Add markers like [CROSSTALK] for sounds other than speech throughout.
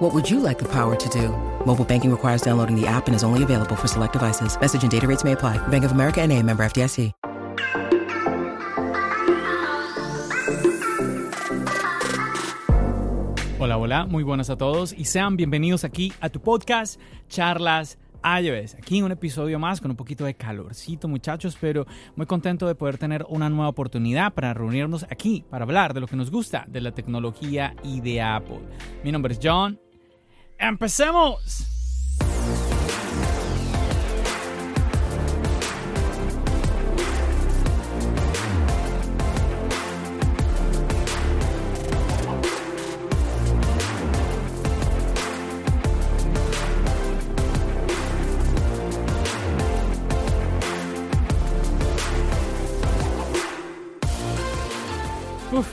What would you like the power to do? Mobile banking requires downloading the app and is only available for select devices. Message and data rates may apply. Bank of America and a member FDIC. Hola, hola, muy buenas a todos y sean bienvenidos aquí a tu podcast Charlas iOS. Aquí un episodio más con un poquito de calorcito, muchachos, pero muy contento de poder tener una nueva oportunidad para reunirnos aquí para hablar de lo que nos gusta de la tecnología y de Apple. Mi nombre es John. ¡Empecemos!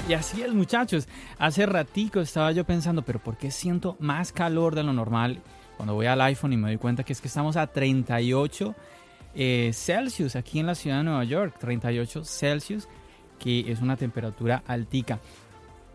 Y así es, muchachos. Hace ratico estaba yo pensando, pero ¿por qué siento más calor de lo normal cuando voy al iPhone y me doy cuenta que es que estamos a 38 eh, Celsius aquí en la ciudad de Nueva York? 38 Celsius, que es una temperatura altica.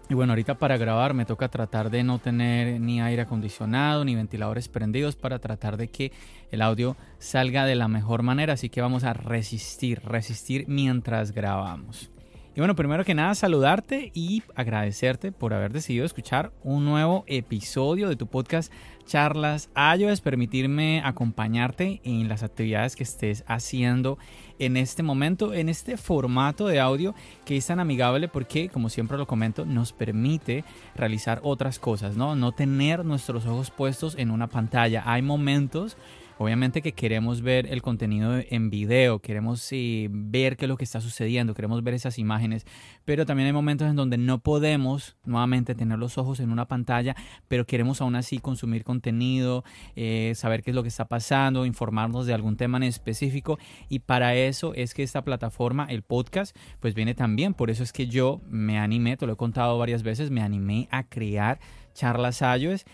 Y bueno, ahorita para grabar me toca tratar de no tener ni aire acondicionado ni ventiladores prendidos para tratar de que el audio salga de la mejor manera. Así que vamos a resistir, resistir mientras grabamos. Y bueno, primero que nada saludarte y agradecerte por haber decidido escuchar un nuevo episodio de tu podcast Charlas iOS, permitirme acompañarte en las actividades que estés haciendo en este momento, en este formato de audio que es tan amigable porque, como siempre lo comento, nos permite realizar otras cosas, ¿no? No tener nuestros ojos puestos en una pantalla. Hay momentos Obviamente que queremos ver el contenido en video, queremos ver qué es lo que está sucediendo, queremos ver esas imágenes, pero también hay momentos en donde no podemos nuevamente tener los ojos en una pantalla, pero queremos aún así consumir contenido, eh, saber qué es lo que está pasando, informarnos de algún tema en específico y para eso es que esta plataforma, el podcast, pues viene también, por eso es que yo me animé, te lo he contado varias veces, me animé a crear charlas iOS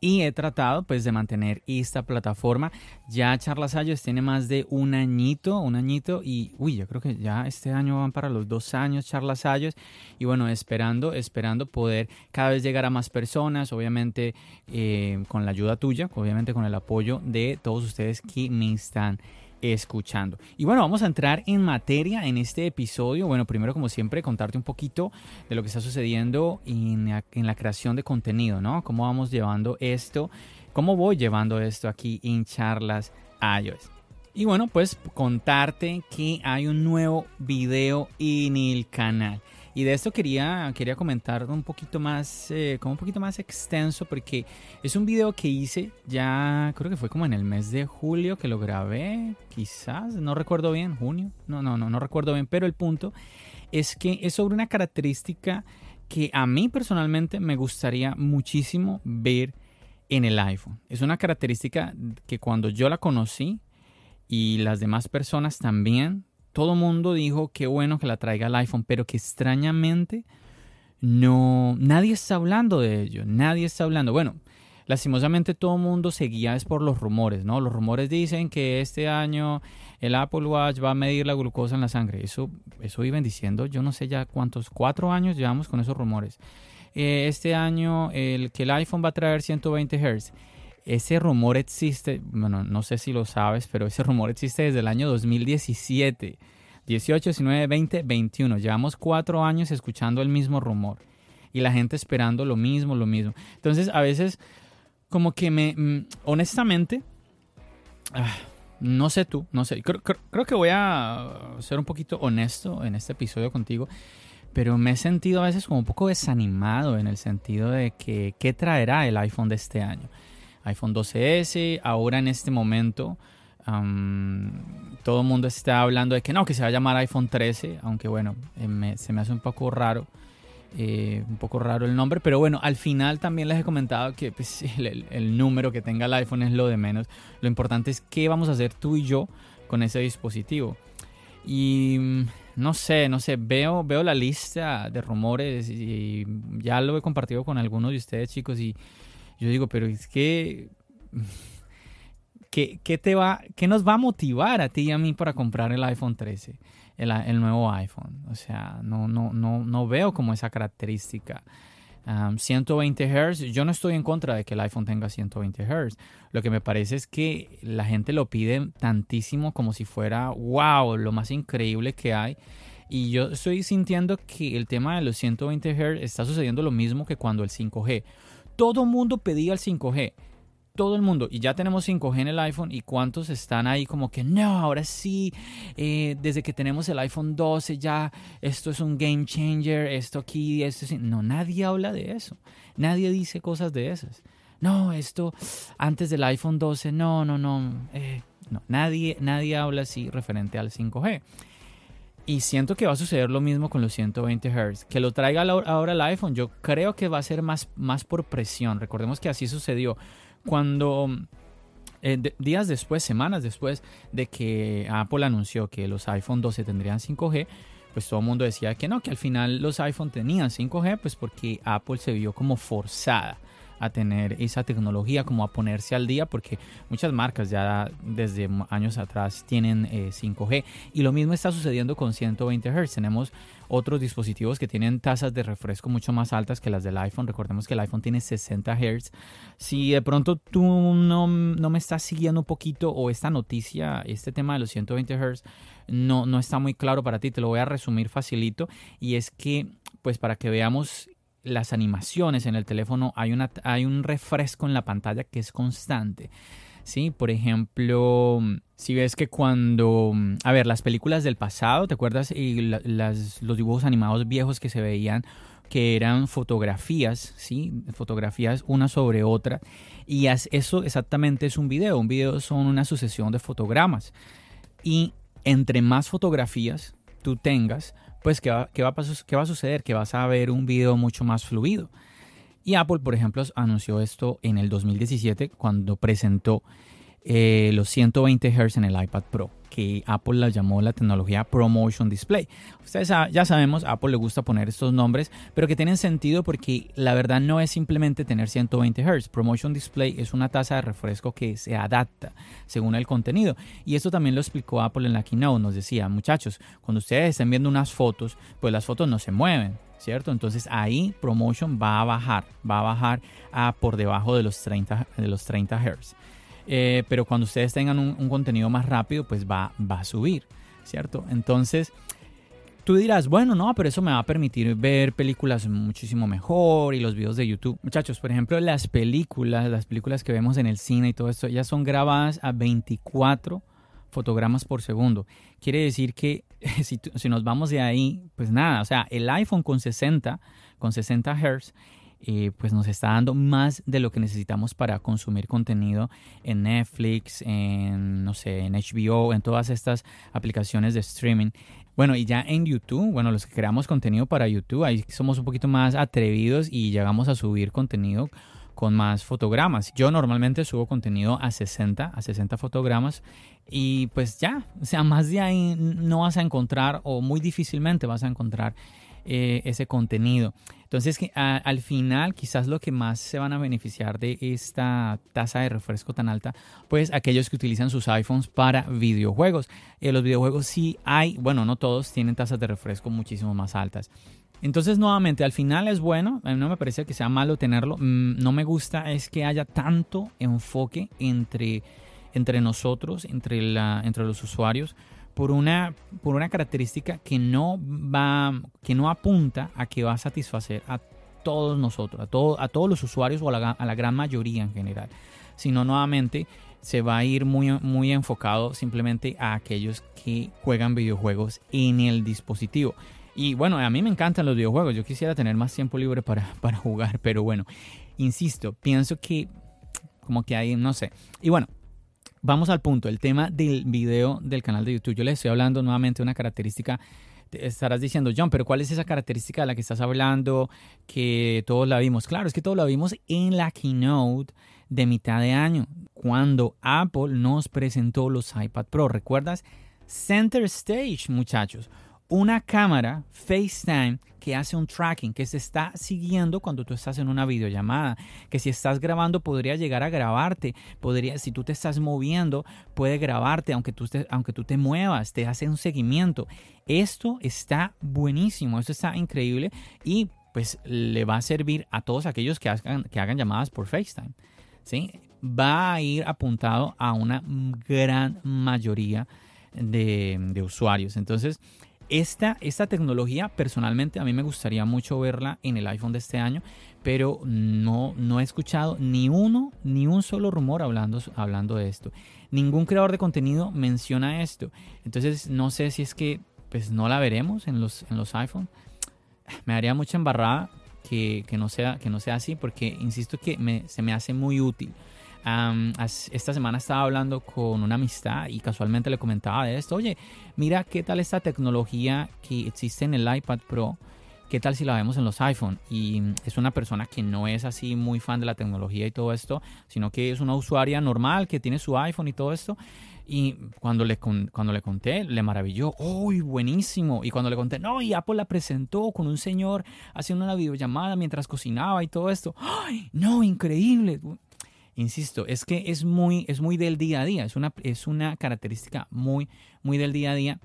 y he tratado pues de mantener esta plataforma. Ya Charlas Ayos tiene más de un añito, un añito y uy, yo creo que ya este año van para los dos años Charlas Ayos y bueno, esperando, esperando poder cada vez llegar a más personas, obviamente eh, con la ayuda tuya, obviamente con el apoyo de todos ustedes que me están escuchando. Y bueno, vamos a entrar en materia en este episodio. Bueno, primero como siempre contarte un poquito de lo que está sucediendo en la, creación de contenido, ¿no? Cómo vamos llevando esto, cómo voy llevando esto aquí en charlas iOS. Y bueno, pues contarte que hay un nuevo video en el canal. Y de esto quería, quería comentar un poquito más, eh, como un poquito más extenso, porque es un video que hice ya, creo que fue como en el mes de julio que lo grabé, quizás, no recuerdo bien, junio, no, no, no, no recuerdo bien, pero el punto es que es sobre una característica que a mí personalmente me gustaría muchísimo ver en el iPhone. Es una característica que cuando yo la conocí y las demás personas también, todo mundo dijo que bueno que la traiga el iPhone, pero que extrañamente no, nadie está hablando de ello, nadie está hablando. Bueno, lastimosamente todo el mundo seguía es por los rumores, ¿no? Los rumores dicen que este año el Apple Watch va a medir la glucosa en la sangre. Eso, eso iban diciendo, yo no sé ya cuántos, cuatro años llevamos con esos rumores. Eh, este año el que el iPhone va a traer 120 Hz ese rumor existe, bueno, no sé si lo sabes, pero ese rumor existe desde el año 2017. 18, 19, 20, 21. Llevamos cuatro años escuchando el mismo rumor y la gente esperando lo mismo, lo mismo. Entonces, a veces, como que me, mm, honestamente, ah, no sé tú, no sé, creo, creo, que voy a ser un poquito honesto en este episodio contigo, pero me he sentido a veces como un poco desanimado en el sentido de que, ¿qué traerá el iPhone de este año? iPhone 12S, ahora en este momento todo el mundo está hablando de que no, que se va a llamar iPhone 13, aunque bueno, eh, se me hace un poco raro. Eh, un poco raro el nombre, pero bueno, al final también les he comentado que pues, [LAUGHS] el, el, número que tenga el iPhone es lo de menos. Lo importante es qué vamos a hacer tú y yo con ese dispositivo. Y mm, no sé, no sé, veo, veo la lista de rumores y ya lo he compartido con algunos de ustedes, chicos, y yo digo, pero es que... [LAUGHS] ¿Qué, qué te va, qué nos va a motivar a ti y a mí para comprar el iPhone 13, el, el nuevo iPhone? O sea, no, no, no, no veo como esa característica. 120 Hz, yo no estoy en contra de que el iPhone tenga 120 Hz. Lo que me parece es que la gente lo pide tantísimo como si fuera, wow, lo más increíble que hay. Y yo estoy sintiendo que el tema de los 120 Hz está sucediendo lo mismo que cuando el 5G. Todo mundo pedía el 5G todo el mundo y ya tenemos 5G en el iPhone y cuántos están ahí como que no, ahora sí, eh, desde que tenemos el iPhone 12 ya esto es un game changer, esto aquí, esto. No, nadie habla de eso, nadie dice cosas de esas. No, esto antes del iPhone 12, no, no, no, eh, no, nadie, nadie habla así referente al 5G. Y siento que va a suceder lo mismo con los 120 Hz. Que lo traiga ahora el iPhone, yo creo que va a ser más, más por presión. Recordemos que así sucedió cuando eh, días después, semanas después de que Apple anunció que los iPhone 12 tendrían 5G, pues todo el mundo decía que no, que al final los iPhone tenían 5G, pues porque Apple se vio como forzada a tener esa tecnología, como a ponerse al día, porque muchas marcas ya desde años atrás tienen 5G. Eh, y lo mismo está sucediendo con 120 Hz. Tenemos otros dispositivos que tienen tasas de refresco mucho más altas que las del iPhone. Recordemos que el iPhone tiene 60 Hz. Si de pronto tú no, no me estás siguiendo un poquito o esta noticia, este tema de los 120 Hz, no, no está muy claro para ti, te lo voy a resumir facilito. Y es que, pues para que veamos las animaciones en el teléfono hay, una, hay un refresco en la pantalla que es constante. ¿sí? Por ejemplo, si ves que cuando, a ver, las películas del pasado, ¿te acuerdas? Y las, los dibujos animados viejos que se veían, que eran fotografías, ¿sí? Fotografías una sobre otra. Y eso exactamente es un video. Un video son una sucesión de fotogramas. Y entre más fotografías tú tengas, pues ¿qué va, qué va, a suceder? Que vas a ver un video mucho más fluido. Y Apple, por ejemplo, anunció esto en el 2017 cuando presentó eh, los 120 Hz en el iPad Pro, que Apple la llamó la tecnología ProMotion Display. Ustedes ya sabemos, Apple le gusta poner estos nombres, pero que tienen sentido porque la verdad no es simplemente tener 120 Hz. ProMotion Display es una tasa de refresco que se adapta según el contenido. Y esto también lo explicó Apple en la keynote. Nos decía, muchachos, cuando ustedes estén viendo unas fotos, pues las fotos no se mueven. ¿Cierto? Entonces ahí ProMotion va a bajar, va a bajar a por debajo de los 30, de los 30 Hz. Eh, pero cuando ustedes tengan un, contenido más rápido, pues va, va a subir, ¿cierto? Entonces, tú dirás, bueno, no, pero eso me va a permitir ver películas muchísimo mejor y los videos de YouTube. Muchachos, por ejemplo, las películas, las películas que vemos en el cine y todo esto, ya son grabadas a 24 fotogramas por segundo. Quiere decir que [LAUGHS] si, si, nos vamos de ahí, pues nada, o sea, el iPhone con 60, con 60 Hz eh, pues nos está dando más de lo que necesitamos para consumir contenido en Netflix, en, no sé, en HBO, en todas estas aplicaciones de streaming. Bueno, y ya en YouTube, bueno, los que creamos contenido para YouTube, ahí somos un poquito más atrevidos y llegamos a subir contenido con más fotogramas. Yo normalmente subo contenido a 60, a 60 fotogramas y pues ya, o sea, más de ahí no vas a encontrar o muy difícilmente vas a encontrar eh, ese contenido. Entonces, que, al final, quizás lo que más se van a beneficiar de esta tasa de refresco tan alta, pues aquellos que utilizan sus iPhones para videojuegos. Eh, los videojuegos sí hay, bueno, no todos tienen tasas de refresco muchísimo más altas. Entonces, nuevamente, al final es bueno, a no me parece que sea malo tenerlo. Mm, no me gusta es que haya tanto enfoque entre, entre nosotros, entre, la, entre los usuarios por una, por una característica que no va, que no apunta a que va a satisfacer a todos nosotros, a, todo, a todos los usuarios o a la, a la gran mayoría en general, sino nuevamente se va a ir muy, muy enfocado simplemente a aquellos que juegan videojuegos en el dispositivo. Y bueno, a mí me encantan los videojuegos, yo quisiera tener más tiempo libre para, [LAUGHS] para jugar, pero bueno, insisto, pienso que como que hay, no sé. Y bueno, vamos al punto, el tema del video del canal de YouTube. Yo les estoy hablando nuevamente de una característica. Estarás diciendo, John, pero ¿cuál es esa característica de la que estás hablando que todos la vimos? Claro, es que todos la vimos en la keynote de mitad de año, cuando Apple nos presentó los iPad Pro. ¿Recuerdas? Center Stage, muchachos. Una cámara FaceTime que hace un tracking, que se está siguiendo cuando tú estás en una videollamada, que si estás grabando podría llegar a grabarte, podría, si tú te estás moviendo, puede grabarte aunque tú, te, aunque tú te muevas, te hace un seguimiento. Esto está buenísimo, esto está increíble y pues le va a servir a todos aquellos que hagan, que hagan llamadas por FaceTime. ¿sí? Va a ir apuntado a una gran mayoría de, de usuarios. Entonces, esta, esta tecnología, personalmente, a mí me gustaría mucho verla en el iPhone de este año, pero no, no he escuchado ni uno, ni un solo rumor hablando, hablando de esto. Ningún creador de contenido menciona esto. Entonces, no sé si es que pues no la veremos en los, en los iPhone. Me haría mucha embarrada que, no sea, que no sea así, porque insisto que me, se me hace muy útil esta semana estaba hablando con una amistad y casualmente le comentaba de esto. Oye, mira qué tal esta tecnología que existe en el iPad Pro. ¿Qué tal si la vemos en los iPhone? Y es una persona que no es así muy fan de la tecnología y todo esto, sino que es una usuaria normal que tiene su iPhone y todo esto. Y cuando le, cuando le conté, le maravilló. ¡Uy, buenísimo! Y cuando le conté, no, y Apple la presentó con un señor haciendo una videollamada mientras cocinaba y todo esto. ¡Ay, no, increíble! Insisto, es que es muy, es muy del día a día, es una, es una característica muy, muy del día a día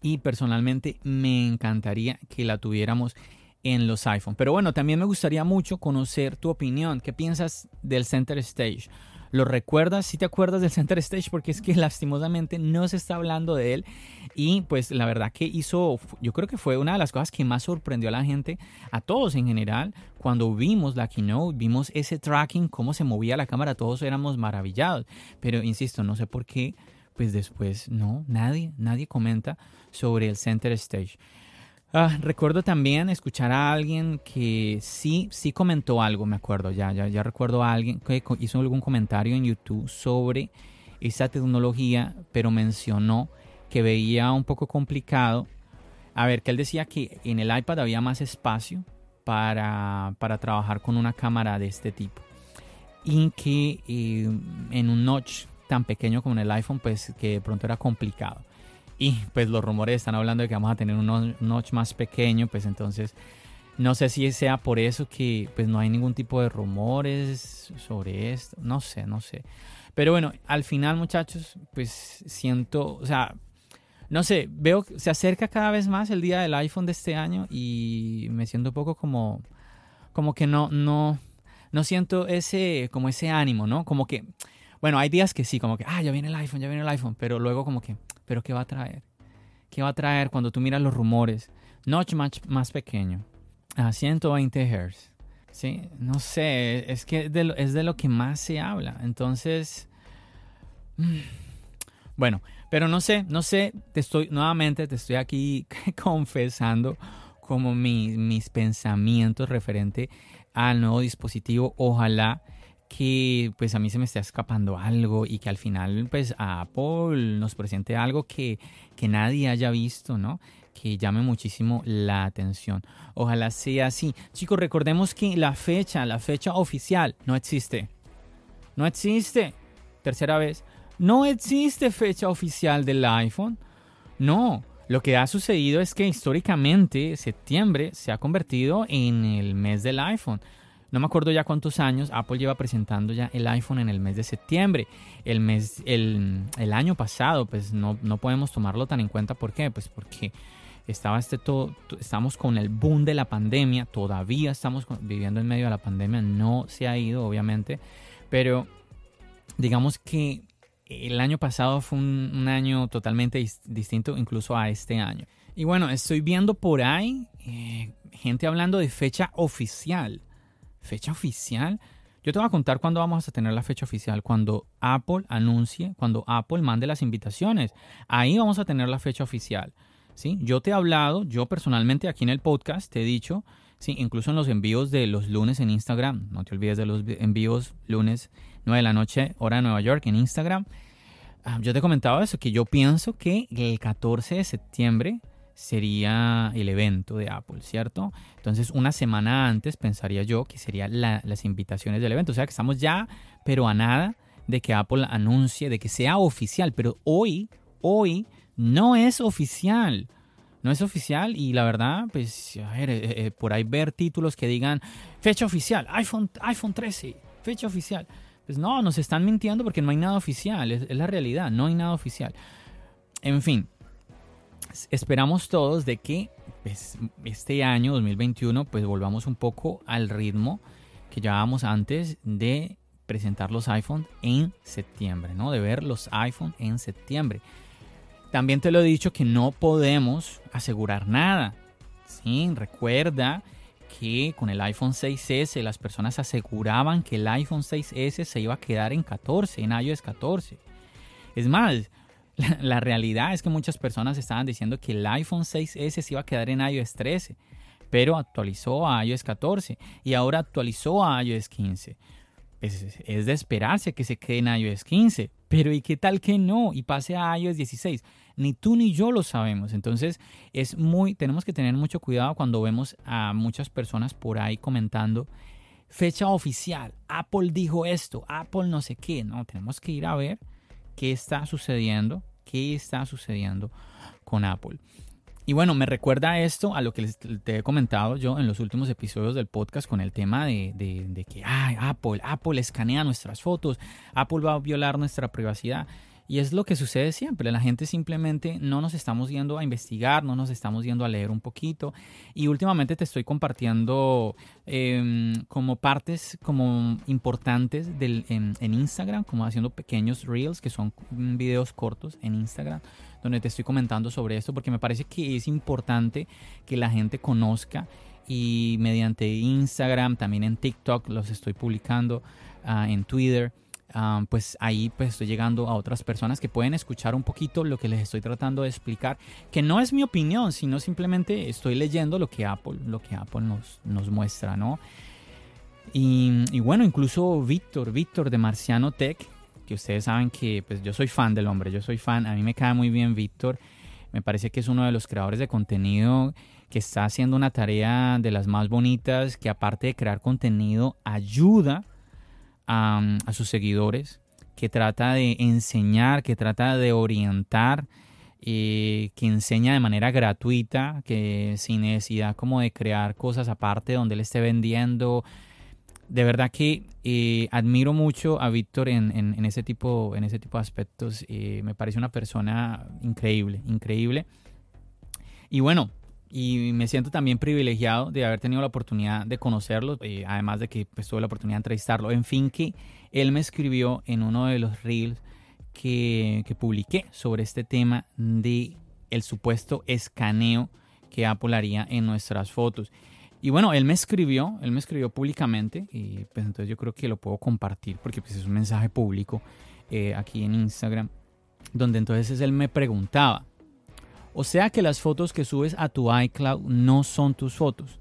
y personalmente me encantaría que la tuviéramos en los iPhone. Pero bueno, también me gustaría mucho conocer tu opinión. ¿Qué piensas del Center Stage? ¿Lo recuerdas? Si te acuerdas del Center Stage, porque es que lastimosamente no se está hablando de él. Y pues la verdad que hizo, yo creo que fue una de las cosas que más sorprendió a la gente, a todos en general, cuando vimos la keynote, vimos ese tracking, cómo se movía la cámara, todos éramos maravillados. Pero insisto, no sé por qué, pues después no, nadie, nadie comenta sobre el Center Stage. Ah, recuerdo también escuchar a alguien que sí, sí comentó algo, me acuerdo, ya, ya, recuerdo a alguien que hizo algún comentario en YouTube sobre esa tecnología, pero mencionó que veía un poco complicado. A ver, que él decía que en el iPad había más espacio para, para trabajar con una cámara de este tipo. Y que eh, en un notch tan pequeño como en el iPhone, pues que de pronto era complicado. Pues los rumores están hablando de que vamos a tener un notch más pequeño, pues entonces no sé si sea por eso que pues no hay ningún tipo de rumores sobre esto, no sé, no sé. Pero bueno, al final muchachos, pues siento, o sea, no sé, veo que se acerca cada vez más el día del iPhone de este año y me siento un poco como, como que no, no, no siento ese, como ese ánimo, ¿no? Como que, bueno, hay días que sí, como que, ah, ya viene el iPhone, ya viene el iPhone, pero luego como que, pero ¿qué va a traer? ¿Qué va a traer cuando tú miras los rumores? Notch más, más pequeño, a 120 Hz. Sí, no sé, es que es de lo que más se habla. Entonces, mm, bueno, pero no sé, no sé, te estoy, nuevamente te estoy aquí [LAUGHS] confesando como mis pensamientos referente al nuevo dispositivo. Ojalá que pues a mí se me esté escapando algo y que al final pues a Apple nos presente algo que, que nadie haya visto, ¿no? Que llame muchísimo la atención. Ojalá sea así. Chicos, recordemos que la fecha, la fecha oficial no existe. No existe. Tercera vez. No existe fecha oficial del iPhone. No. Lo que ha sucedido es que históricamente septiembre se ha convertido en el mes del iPhone. No me acuerdo ya cuántos años Apple lleva presentando ya el iPhone en el mes de septiembre. El mes, el, año pasado, pues no, no, podemos tomarlo tan en cuenta. ¿Por qué? Pues porque estaba este todo, estamos con el boom de la pandemia. Todavía estamos viviendo en medio de la pandemia. No se ha ido, obviamente. Pero digamos que el año pasado fue un, año totalmente distinto incluso a este año. Y bueno, estoy viendo por ahí eh, gente hablando de fecha oficial ¿Fecha oficial? Yo te voy a contar cuándo vamos a tener la fecha oficial. Cuando Apple anuncie, cuando Apple mande las invitaciones. Ahí vamos a tener la fecha oficial. ¿sí? Yo te he hablado, yo personalmente aquí en el podcast te he dicho, ¿sí? incluso en los envíos de los lunes en Instagram. No te olvides de los envíos lunes 9 de la noche, hora de Nueva York en Instagram. Ah, yo te he comentado eso, que yo pienso que el 14 de septiembre sería el evento de Apple, ¿cierto? Entonces, una semana antes pensaría yo que serían las invitaciones del evento. O sea que estamos ya, pero a nada de que Apple anuncie, de que sea oficial. Pero hoy, hoy no es oficial. No es oficial y la verdad, pues, a ver, eh, eh, por ahí ver títulos que digan fecha oficial, iPhone, iPhone 13, fecha oficial. Pues no, nos están mintiendo porque no hay nada oficial, es, es la realidad, no hay nada oficial. En fin, esperamos todos de que pues, este año 2021 pues volvamos un poco al ritmo que llevábamos antes de presentar los iPhones en septiembre, ¿no? De ver los iPhones en septiembre. También te lo he dicho que no podemos asegurar nada. Sí, recuerda que con el iPhone 6S las personas aseguraban que el iPhone 6S se iba a quedar en 14, en iOS 14. Es más, la, realidad es que muchas personas estaban diciendo que el iPhone 6S se iba a quedar en iOS 13, pero actualizó a iOS 14 y ahora actualizó a iOS 15. Es, es de esperarse que se quede en iOS 15, pero ¿y qué tal que no? Y pase a iOS 16 ni tú ni yo lo sabemos. Entonces, es muy, tenemos que tener mucho cuidado cuando vemos a muchas personas por ahí comentando fecha oficial, Apple dijo esto, Apple no sé qué. No, tenemos que ir a ver qué está sucediendo, qué está sucediendo con Apple. Y bueno, me recuerda esto a lo que te he comentado yo en los últimos episodios del podcast con el tema de, que ay, Apple, Apple escanea nuestras fotos, Apple va a violar nuestra privacidad. Y es lo que sucede siempre. La gente simplemente no nos estamos yendo a investigar, no nos estamos yendo a leer un poquito. Y últimamente te estoy compartiendo em, como partes como importantes del, en, en, Instagram, como haciendo pequeños reels, que son videos cortos en Instagram, donde te estoy comentando sobre esto, porque me parece que es importante que la gente conozca y mediante Instagram, también en TikTok los estoy publicando, uh, en Twitter pues ahí pues estoy llegando a otras personas que pueden escuchar un poquito lo que les estoy tratando de explicar, que no es mi opinión, sino simplemente estoy leyendo lo que Apple, lo que Apple nos, nos muestra, ¿no? Y, bueno, incluso Víctor, Víctor de Marciano Tech, que ustedes saben que pues yo soy fan del hombre, yo soy fan, a mí me cae muy bien Víctor, me parece que es uno de los creadores de contenido que está haciendo una tarea de las más bonitas, que aparte de crear contenido, ayuda a, sus seguidores, que trata de enseñar, que trata de orientar, eh, que enseña de manera gratuita, que sin necesidad como de crear cosas aparte donde él esté vendiendo. De verdad que eh, admiro mucho a Víctor en, ese tipo, en ese tipo de aspectos. Eh, me parece una persona increíble, increíble. Y bueno, y me siento también privilegiado de haber tenido la oportunidad de conocerlo, eh, además de que pues, tuve la oportunidad de entrevistarlo. En fin, que él me escribió en uno de los reels que, que publiqué sobre este tema de el supuesto escaneo que Apple haría en nuestras fotos. Y bueno, él me escribió, él me escribió públicamente y pues entonces yo creo que lo puedo compartir porque pues es un mensaje público eh, aquí en Instagram, donde entonces él me preguntaba, o sea que las fotos que subes a tu iCloud no son tus fotos.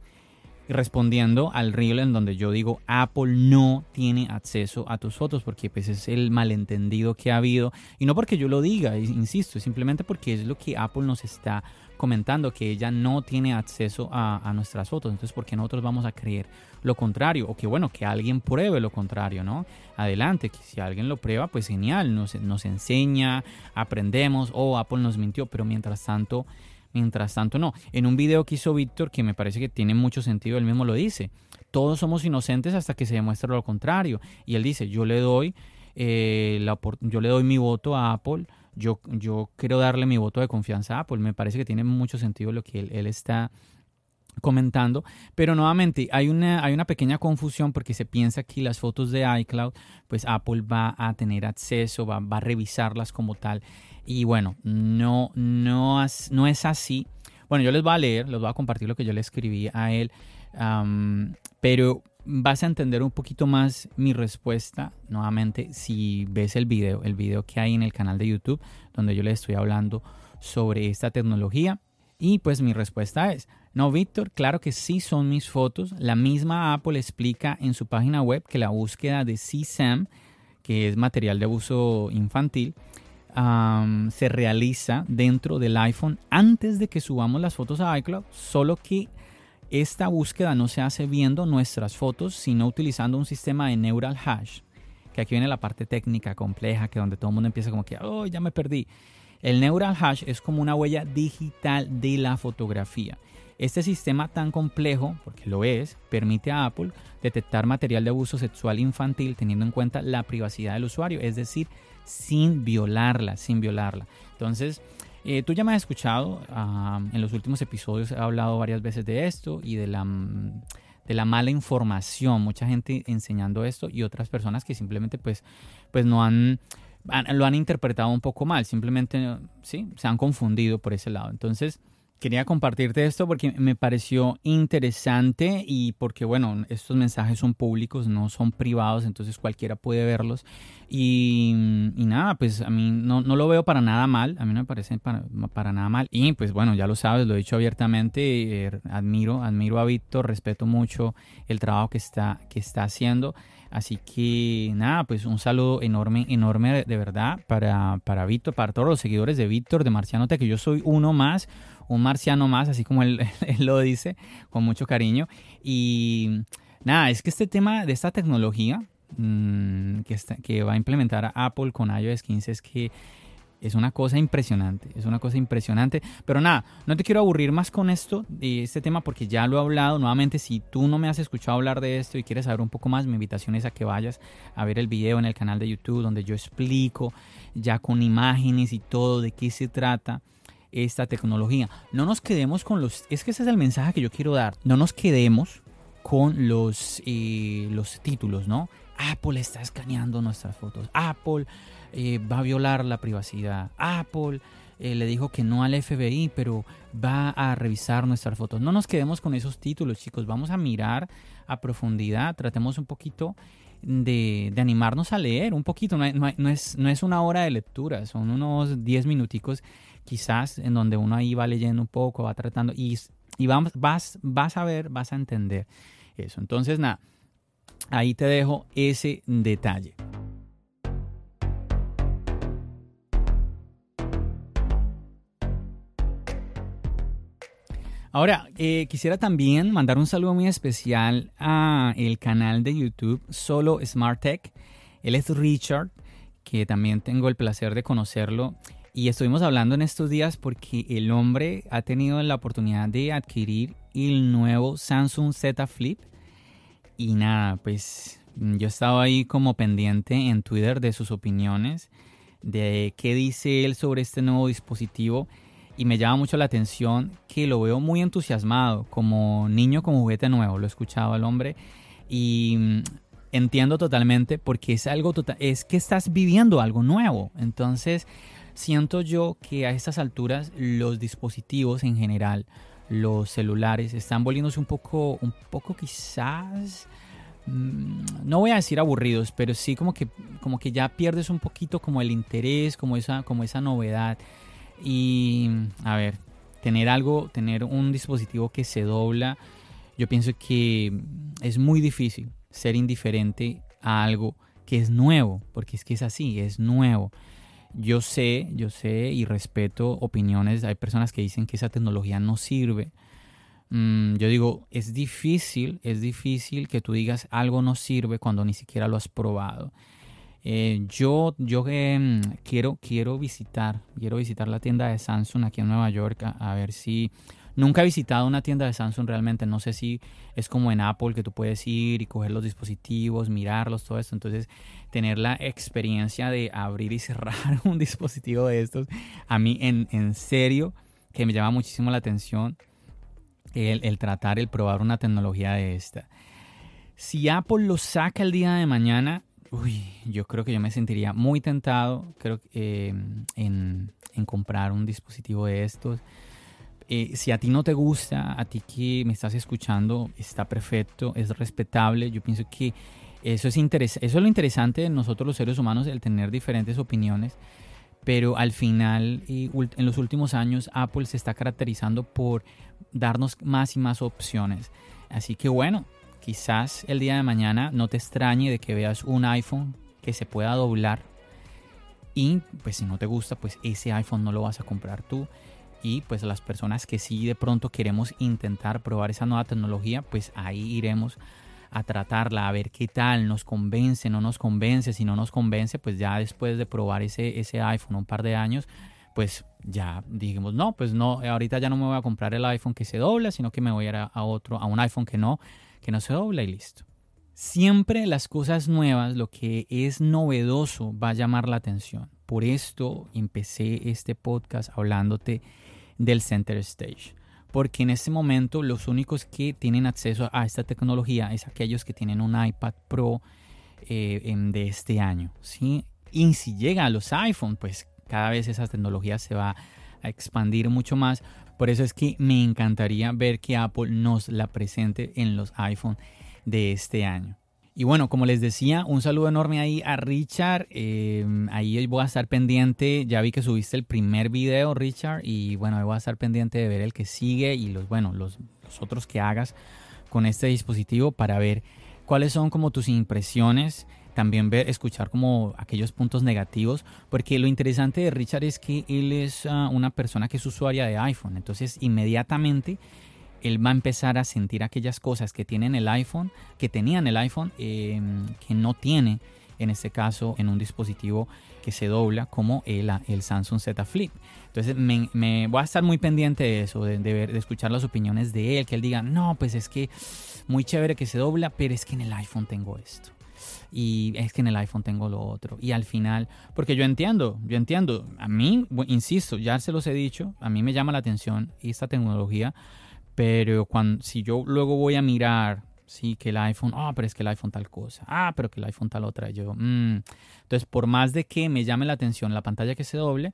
Respondiendo al reel en donde yo digo Apple no tiene acceso a tus fotos porque pues es el malentendido que ha habido y no porque yo lo diga, insisto, simplemente porque es lo que Apple nos está comentando que ella no tiene acceso a, nuestras fotos. Entonces, ¿por qué nosotros vamos a creer lo contrario? O que bueno, que alguien pruebe lo contrario, ¿no? Adelante, que si alguien lo prueba, pues genial, nos, nos enseña, aprendemos, o Apple nos mintió, pero mientras tanto, mientras tanto no. En un video que hizo Víctor, que me parece que tiene mucho sentido, él mismo lo dice, todos somos inocentes hasta que se demuestre lo contrario. Y él dice, yo le doy, eh, yo le doy mi voto a Apple yo, yo quiero darle mi voto de confianza a Apple. Me parece que tiene mucho sentido lo que él, está comentando, pero nuevamente hay una, hay una pequeña confusión porque se piensa que las fotos de iCloud, pues Apple va a tener acceso, va, a revisarlas como tal. Y bueno, no, no, no es así. Bueno, yo les voy a leer, les voy a compartir lo que yo le escribí a él, pero vas a entender un poquito más mi respuesta nuevamente si ves el video, el video que hay en el canal de YouTube donde yo le estoy hablando sobre esta tecnología. Y pues mi respuesta es, no, Víctor, claro que sí son mis fotos. La misma Apple explica en su página web que la búsqueda de CSAM, que es material de uso infantil, se realiza dentro del iPhone antes de que subamos las fotos a iCloud, solo que esta búsqueda no se hace viendo nuestras fotos, sino utilizando un sistema de neural hash, que aquí viene la parte técnica compleja, que donde todo el mundo empieza como que, oh, ya me perdí. El Neural Hash es como una huella digital de la fotografía. Este sistema tan complejo, porque lo es, permite a Apple detectar material de abuso sexual infantil teniendo en cuenta la privacidad del usuario, es decir, sin violarla, sin violarla. Entonces, eh, tú ya me has escuchado, en los últimos episodios he hablado varias veces de esto y de la, de la mala información, mucha gente enseñando esto y otras personas que simplemente pues, pues no han, lo han interpretado un poco mal, simplemente sí, se han confundido por ese lado. Entonces, quería compartirte esto porque me pareció interesante y porque, bueno, estos mensajes son públicos, no son privados, entonces cualquiera puede verlos. Y, nada, pues a mí no, no, lo veo para nada mal, a mí no me parece para, para, nada mal. Y pues bueno, ya lo sabes, lo he dicho abiertamente, eh, admiro, admiro a Víctor, respeto mucho el trabajo que está, que está haciendo. Así que nada, pues un saludo enorme, enorme de verdad para, para Víctor, para todos los seguidores de Víctor, de Marcianote, que yo soy uno más un marciano más, así como [LAUGHS] él, lo dice, con mucho cariño. Y nada, es que este tema de esta tecnología mm, que, que va a implementar Apple con iOS 15 es que es una cosa impresionante, es una cosa impresionante. Pero nada, no te quiero aburrir más con esto, de este tema, porque ya lo he hablado. Nuevamente, si tú no me has escuchado hablar de esto y quieres saber un poco más, mi invitación es a que vayas a ver el video en el canal de YouTube donde yo explico ya con imágenes y todo de qué se trata esta tecnología. No nos quedemos con los... Es que ese es el mensaje que yo quiero dar. No nos quedemos con los, eh, los títulos, ¿no? Apple está escaneando nuestras fotos. Apple eh, va a violar la privacidad. Apple eh, le dijo que no al FBI, pero va a revisar nuestras fotos. No nos quedemos con esos títulos, chicos. Vamos a mirar a profundidad. Tratemos un poquito de, animarnos a leer. Un poquito. No, es, no es una hora de lectura. Son unos 10 minuticos quizás en donde uno ahí va leyendo un poco, va tratando y, y vamos, vas, vas a ver, vas a entender eso. Entonces, nada, ahí te dejo ese detalle. Ahora, eh, quisiera también mandar un saludo muy especial a el canal de YouTube Solo Smart Tech. Él es Richard, que también tengo el placer de conocerlo. Y estuvimos hablando en estos días porque el hombre ha tenido la oportunidad de adquirir el nuevo Samsung Z Flip. Y nada, pues yo estaba ahí como pendiente en Twitter de sus opiniones, de qué dice él sobre este nuevo dispositivo. Y me llama mucho la atención que lo veo muy entusiasmado, como niño con juguete nuevo. Lo he escuchado al hombre. Y mm, entiendo totalmente porque es algo total, es que estás viviendo algo nuevo. Entonces, Siento yo que a estas alturas los dispositivos en general, los celulares, están volviéndose un poco, un poco quizás, mm, no voy a decir aburridos, pero sí como que, como que ya pierdes un poquito como el interés, como esa, como esa novedad. Y, a ver, tener algo, tener un dispositivo que se dobla, yo pienso que es muy difícil ser indiferente a algo que es nuevo, porque es que es así, es nuevo. Yo sé, yo sé y respeto opiniones. Hay personas que dicen que esa tecnología no sirve. Mm, yo digo, es difícil, es difícil que tú digas algo no sirve cuando ni siquiera lo has probado. Eh, yo yo em, quiero, quiero visitar, quiero visitar la tienda de Samsung aquí en Nueva York a ver si Nunca he visitado una tienda de Samsung realmente. No sé si es como en Apple que tú puedes ir y coger los dispositivos, mirarlos, todo esto. Entonces, tener la experiencia de abrir y [LAUGHS] cerrar un dispositivo de estos, a mí en, en serio que me llama muchísimo la atención el, el, tratar, el probar una tecnología de esta. Si Apple lo saca el día de mañana, uy, yo creo que yo me sentiría muy tentado creo, eh, en, en comprar un dispositivo de estos. Eh, si a ti no te gusta, a ti que me estás escuchando, está perfecto, es respetable. Yo pienso que eso es, eso es lo interesante de nosotros los seres humanos, el tener diferentes opiniones. Pero al final, en los últimos años, Apple se está caracterizando por darnos más y más opciones. Así que bueno, quizás el día de mañana no te extrañe de que veas un iPhone que se pueda doblar. Y pues si no te gusta, pues ese iPhone no lo vas a comprar tú y pues las personas que sí de pronto queremos intentar probar esa nueva tecnología, pues ahí iremos a tratarla, a ver qué tal, nos convence, no nos convence, si no nos convence, pues ya después de probar ese, ese iPhone un par de años, pues ya dijimos, no, pues no, ahorita ya no me voy a comprar el iPhone que se dobla, sino que me voy a ir a, otro, a un iPhone que no, que no se dobla y listo. Siempre las cosas nuevas, lo que es novedoso va a llamar la atención. Por esto empecé este podcast hablándote del Center Stage. Porque en este momento los únicos que tienen acceso a esta tecnología es aquellos que tienen un iPad Pro eh, de este año. ¿sí? Y si llega a los iPhone, pues cada vez esa tecnología se va a expandir mucho más. Por eso es que me encantaría ver que Apple nos la presente en los iPhone de este año. Y bueno, como les decía, un saludo enorme ahí a Richard. Eh, ahí voy a estar pendiente. Ya vi que subiste el primer video, Richard. Y bueno, voy a estar pendiente de ver el que sigue y los, bueno, los otros que hagas con este dispositivo para ver cuáles son como tus impresiones también ver, escuchar como aquellos puntos negativos, porque lo interesante de Richard es que él es ah, una persona que es usuaria de iPhone, entonces inmediatamente él va a empezar a sentir aquellas cosas que tienen el iPhone, que tenían el iPhone, em, que no tiene en este caso en un dispositivo que se dobla como el, el Samsung Z Flip. Entonces me, voy a estar muy pendiente de eso, de, ver, de escuchar las opiniones de él, que él diga, no, pues es que muy chévere que se dobla, pero es que en el iPhone tengo esto y es que en el iPhone tengo lo otro. Y al final, porque yo entiendo, yo entiendo, a mí, insisto, ya se los he dicho, a mí me llama la atención esta tecnología, pero cuando, si yo luego voy a mirar, sí, que el iPhone, ah, pero es que el iPhone tal cosa, ah, pero que el iPhone tal otra, yo, mm". entonces por más de que me llame la atención la pantalla que se doble,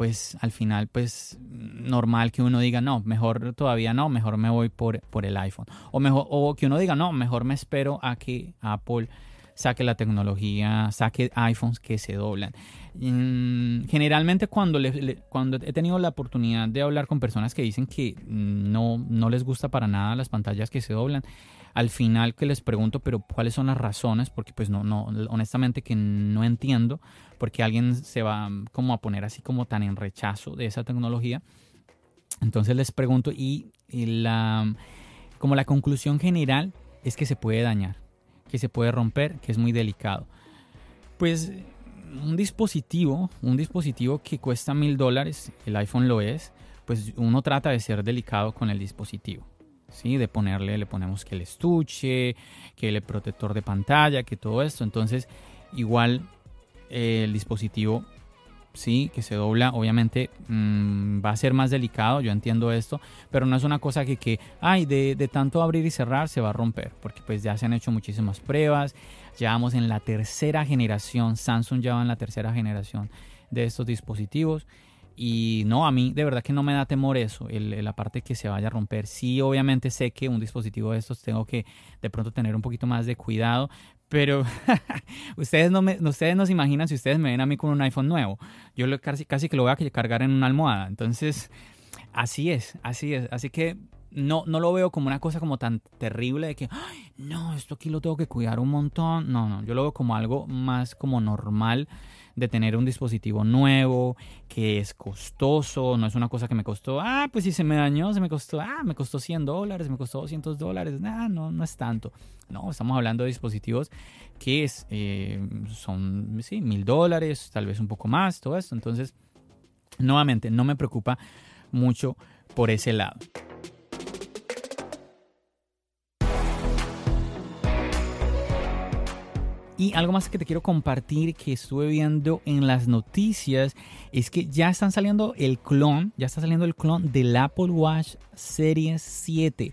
pues al final, pues normal que uno diga, no, mejor todavía no, mejor me voy por, por el iPhone. O, mejor, o que uno diga, no, mejor me espero a que Apple saque la tecnología, saque iPhones que se doblan. Mm, generalmente cuando, cuando he tenido la oportunidad de hablar con personas que dicen que no, no les gusta para nada las pantallas que se doblan, al final que les pregunto, pero ¿cuáles son las razones? Porque pues no, no, honestamente que no entiendo porque alguien se va como a poner así como tan en rechazo de esa tecnología. Entonces les pregunto y, y la, como la conclusión general es que se puede dañar que se puede romper, que es muy delicado. Pues un dispositivo, un dispositivo que cuesta mil dólares, el iPhone lo es, pues uno trata de ser delicado con el dispositivo. ¿sí? De ponerle, le ponemos que el estuche, que el protector de pantalla, que todo esto. Entonces, igual eh, el dispositivo sí, que se dobla, obviamente mm, va a ser más delicado, yo entiendo esto, pero no es una cosa que, que ay, de, de, tanto abrir y cerrar se va a romper, porque pues ya se han hecho muchísimas pruebas, ya vamos en la tercera generación, Samsung ya va en la tercera generación de estos dispositivos. Y no, a mí de verdad que no me da temor eso, la parte que se vaya a romper. Sí, obviamente sé que un dispositivo de estos tengo que de pronto tener un poquito más de cuidado, pero [LAUGHS] ustedes, no me, ustedes no se imaginan si ustedes me ven a mí con un iPhone nuevo. Yo lo, casi, casi que lo voy a cargar en una almohada. Entonces, así es, así es. Así que no, no lo veo como una cosa como tan terrible de que, no, esto aquí lo tengo que cuidar un montón. No, no, yo lo veo como algo más como normal de tener un dispositivo nuevo, que es costoso, no es una cosa que me costó, ah, pues si se me dañó, se me costó, ah, me costó 100 dólares, me costó 200 dólares, nah, no, no es tanto. No, estamos hablando de dispositivos que es, eh, son, sí, mil dólares, tal vez un poco más, todo esto. Entonces, nuevamente, no me preocupa mucho por ese lado. Y algo más que te quiero compartir que estuve viendo en las noticias es que ya están saliendo el clon, ya está saliendo el clon del Apple Watch Series 7.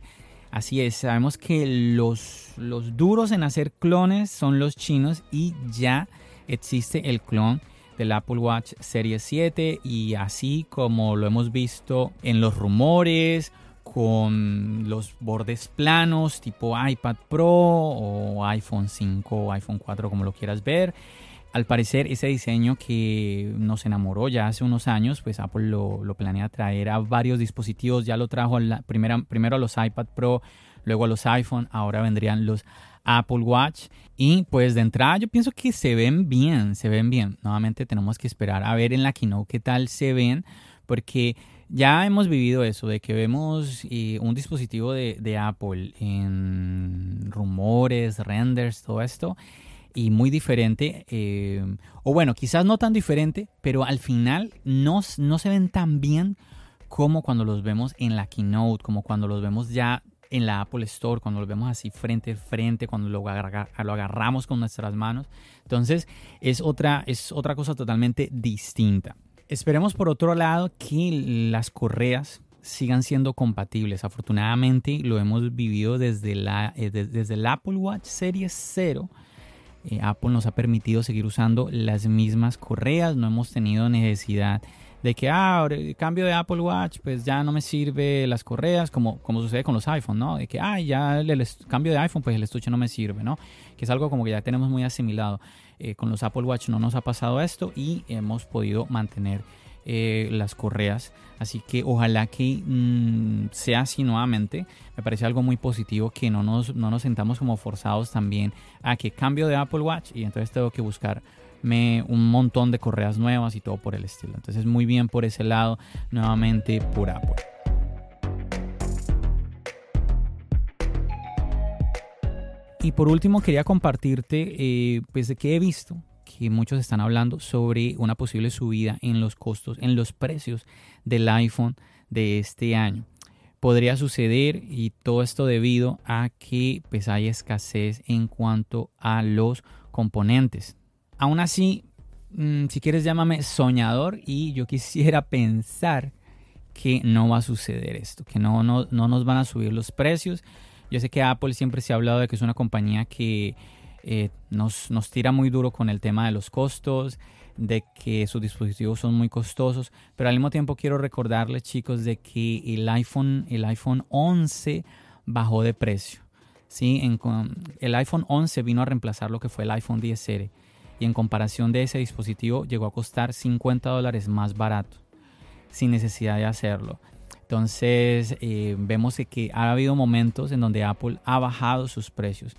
Así es, sabemos que los, los duros en hacer clones son los chinos y ya existe el clon del Apple Watch Series 7 y así como lo hemos visto en los rumores con los bordes planos tipo iPad Pro o iPhone 5 o iPhone 4 como lo quieras ver. Al parecer ese diseño que nos enamoró ya hace unos años, pues Apple lo, planea traer a varios dispositivos. Ya lo trajo la primera, primero a los iPad Pro, luego a los iPhone, ahora vendrían los Apple Watch. Y pues de entrada yo pienso que se ven bien, se ven bien. Nuevamente tenemos que esperar a ver en la keynote qué tal se ven, porque ya hemos vivido eso, de que vemos eh, un dispositivo de, Apple en rumores, renders, todo esto. y muy diferente, eh, o bueno, quizás no tan diferente, pero al final no, se ven tan bien como cuando los vemos en la keynote, como cuando los vemos ya en la Apple Store, cuando los vemos así frente a frente, cuando lo, agarramos con nuestras manos. Entonces es otra cosa totalmente distinta. Esperemos por otro lado que las correas sigan siendo compatibles. Afortunadamente lo hemos vivido desde, la, eh, desde el Apple Watch Series 0 eh, Apple nos ha permitido seguir usando las mismas correas, no hemos tenido necesidad de que, ah, el cambio de Apple Watch, pues ya no me sirve las correas, como, como sucede con los iPhone, ¿no? De que, ah, ya el, cambio de iPhone, pues el estuche no me sirve, ¿no? Que es algo como que ya tenemos muy asimilado. Eh, con los Apple Watch no nos ha pasado esto y hemos podido mantener eh, las correas. Así que ojalá que mm, sea así nuevamente. Me parece algo muy positivo que no nos, no nos sentamos como forzados también a que cambio de Apple Watch y entonces tengo que buscarme un montón de correas nuevas y todo por el estilo. Entonces muy bien por ese lado, nuevamente por Apple. Y por último quería compartirte eh, pues de qué he visto que muchos están hablando sobre una posible subida en los costos, en los precios del iPhone de este año. Podría suceder y todo esto debido a que pues hay escasez en cuanto a los componentes. Aún así, mm, si quieres llámame soñador y yo quisiera [LAUGHS] pensar que no va a suceder esto, que no, no, no nos van a subir los precios. Yo sé que Apple siempre se ha hablado de que es una compañía que eh, nos, nos tira muy duro con el tema de los costos, de que sus dispositivos son muy costosos, pero al mismo tiempo quiero recordarles chicos de que el iPhone, el iPhone 11 bajó de precio. ¿sí? El iPhone 11 vino a reemplazar lo que fue el iPhone 10R y en comparación de ese dispositivo llegó a costar 50 dólares más barato sin necesidad de hacerlo. Entonces eh, vemos que ha habido momentos en donde Apple ha bajado sus precios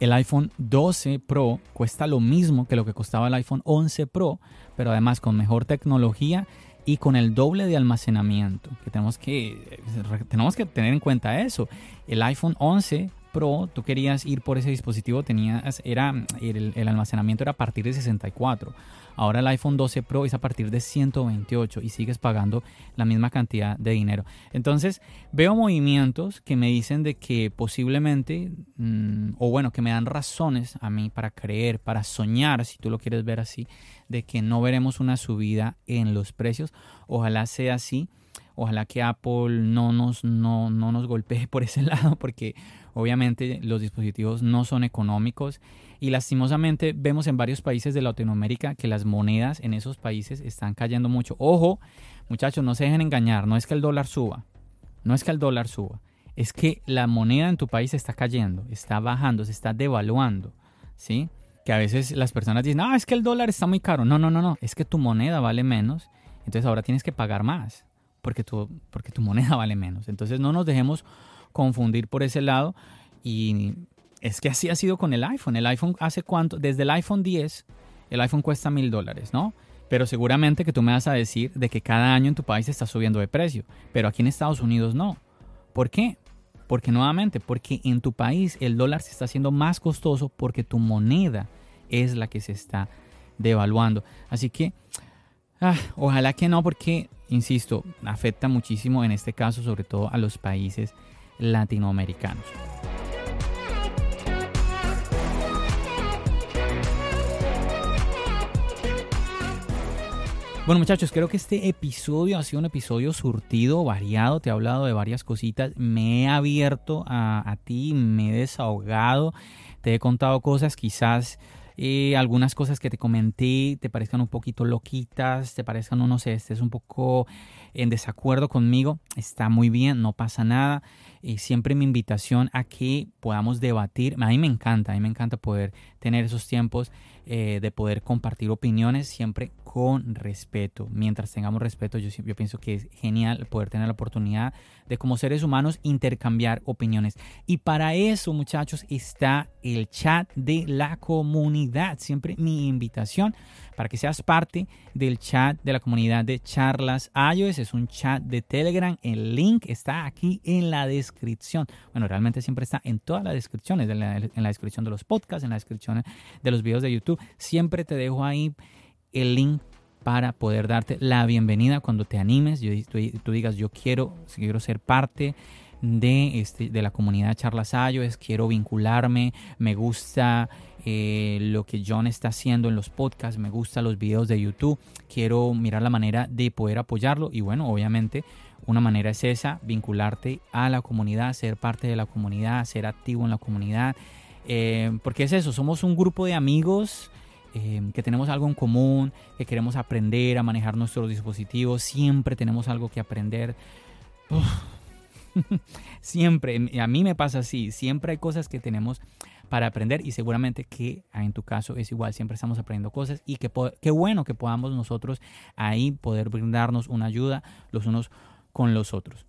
el iPhone 12 Pro cuesta lo mismo que lo que costaba el iPhone 11 Pro, pero además con mejor tecnología y con el doble de almacenamiento. Que tenemos que, tenemos que tener en cuenta eso. El iPhone 11 Pro, tú querías ir por ese dispositivo, tenías, era, el, almacenamiento era a partir de 64. Ahora el iPhone 12 Pro es a partir de 128 y sigues pagando la misma cantidad de dinero. Entonces veo movimientos que me dicen de que posiblemente, mm, o bueno, que me dan razones a mí para creer, para soñar, si tú lo quieres ver así, de que no veremos una subida en los precios. Ojalá sea así. Ojalá que Apple no nos, no, no nos golpee [LAUGHS] por ese lado, porque obviamente los dispositivos no son económicos y lastimosamente vemos en varios países de Latinoamérica que las monedas en esos países están cayendo mucho. Ojo, muchachos, no se dejen engañar, no es que el dólar suba, no es que el dólar suba, es que la moneda en tu país está cayendo, está bajando, se está devaluando, ¿sí? Que a veces las personas dicen, ah, es que el dólar está muy caro. No, no, no, no, es que tu moneda vale menos, entonces ahora tienes que pagar más porque tu, porque tu moneda [LAUGHS] vale menos. Entonces no nos dejemos confundir por ese lado y es que así ha sido con el iPhone. El iPhone hace cuánto, desde el iPhone 10, el iPhone cuesta mil dólares, ¿no? Pero seguramente que tú me vas a decir de que cada año en tu país está subiendo de precio, pero aquí en Estados Unidos no. ¿Por qué? Porque nuevamente, porque en tu país el dólar se está haciendo más costoso porque tu moneda es la que se está devaluando. Así que, ah, ojalá que no, porque, insisto, afecta muchísimo en este caso, sobre todo a los países latinoamericanos. Bueno muchachos, creo que este episodio ha sido un episodio surtido, variado, te he hablado de varias cositas, me he abierto a, ti, me he desahogado, te he contado cosas quizás... Algunas cosas que te comenté te parezcan un poquito loquitas, te parezcan, no, no sé, estés un poco en desacuerdo conmigo, está muy bien, no pasa nada. Eh, siempre mi invitación a que podamos debatir, a mí me encanta, a mí me encanta poder tener esos tiempos eh, de poder compartir opiniones siempre con respeto. Mientras tengamos respeto, yo, yo pienso que es genial poder tener la oportunidad de como seres humanos intercambiar opiniones. Y para eso, muchachos, está el chat de la comunidad. Siempre mi invitación para que seas parte del chat de la comunidad de charlas iOS. Es un chat de Telegram. El link está aquí en la descripción. Bueno, realmente siempre está en todas las descripciones, en la, descripción de los podcasts, en la descripción de los videos de YouTube. Siempre te dejo ahí el link para poder darte la bienvenida cuando te animes, yo, tú, digas yo quiero, quiero ser parte de, este, de la comunidad Charlas es quiero vincularme, me gusta eh, lo que John está haciendo en los podcasts, me gusta los videos de YouTube, quiero mirar la manera de poder apoyarlo y bueno, obviamente una manera es esa, vincularte a la comunidad, ser parte de la comunidad, ser activo en la comunidad, eh, porque es eso, somos un grupo de amigos. Eh, que tenemos algo en común, que queremos aprender a manejar nuestros dispositivos, siempre tenemos algo que aprender [LAUGHS] siempre, a mí me pasa así, siempre hay cosas que tenemos para aprender y seguramente que en tu caso es igual, siempre estamos aprendiendo cosas y que qué bueno que podamos nosotros ahí poder brindarnos una ayuda los unos con los otros.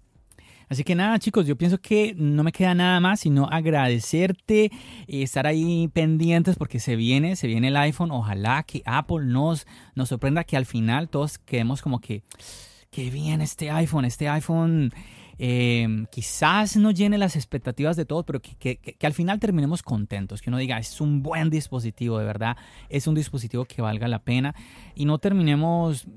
Así que nada, chicos, yo pienso que no me queda nada más sino agradecerte, y estar ahí pendientes porque se viene, se viene el iPhone. Ojalá que Apple nos, nos sorprenda que al final todos quedemos como que, qué bien este iPhone, este iPhone Em, quizás no llene las expectativas de todos, pero que, al final terminemos contentos, que uno diga, es un buen dispositivo, de verdad, es un dispositivo que valga la pena y no terminemos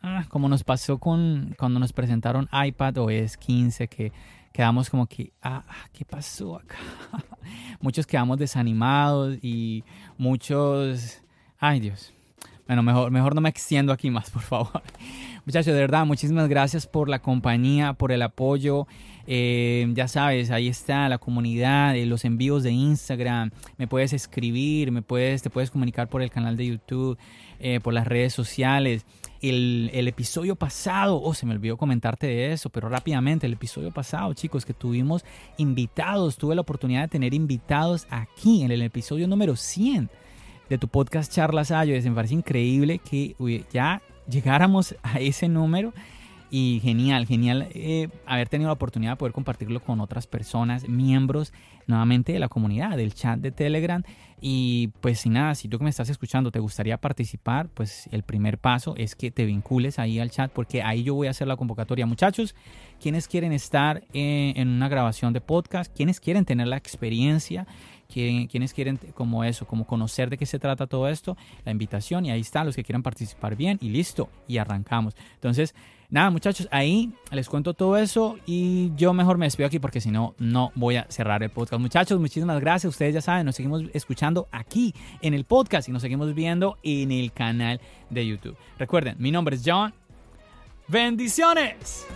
ah, como nos pasó con cuando nos presentaron iPad OS 15, que quedamos como que, ah, ¿qué pasó acá? [LAUGHS] muchos quedamos desanimados y muchos, ay Dios. Bueno, mejor, mejor no me extiendo aquí más, por favor. [LAUGHS] Muchachos, de verdad, muchísimas gracias por la compañía, por el apoyo. Eh, ya sabes, ahí está la comunidad, eh, los envíos de Instagram. Me puedes escribir, me puedes, te puedes comunicar por el canal de YouTube, eh, por las redes sociales. El, el, episodio pasado, oh, se me olvidó comentarte de eso, pero rápidamente, el episodio pasado, chicos, que tuvimos invitados, tuve la oportunidad de tener invitados aquí en el episodio número 100 de tu podcast Charlas Ayo. Me parece increíble que ya llegáramos a ese número. Y genial, genial eh, haber tenido la oportunidad de poder compartirlo con otras personas, miembros nuevamente de la comunidad, del chat de Telegram. Y pues sin nada, si tú que me estás escuchando te gustaría participar, pues el primer paso es que te vincules ahí al chat porque ahí yo voy a hacer la convocatoria. Muchachos, quienes quieren estar eh, en una grabación de podcast, quienes quieren tener la experiencia quienes quieren como eso, como conocer de qué se trata todo esto, la invitación y ahí están los que quieran participar bien y listo, y arrancamos. Entonces, nada muchachos, ahí les cuento todo eso y yo mejor me despido aquí porque si no, no voy a cerrar el podcast. Muchachos, muchísimas gracias, ustedes ya saben, nos seguimos escuchando aquí en el podcast y nos seguimos viendo en el canal de YouTube. Recuerden, mi nombre es John. Bendiciones.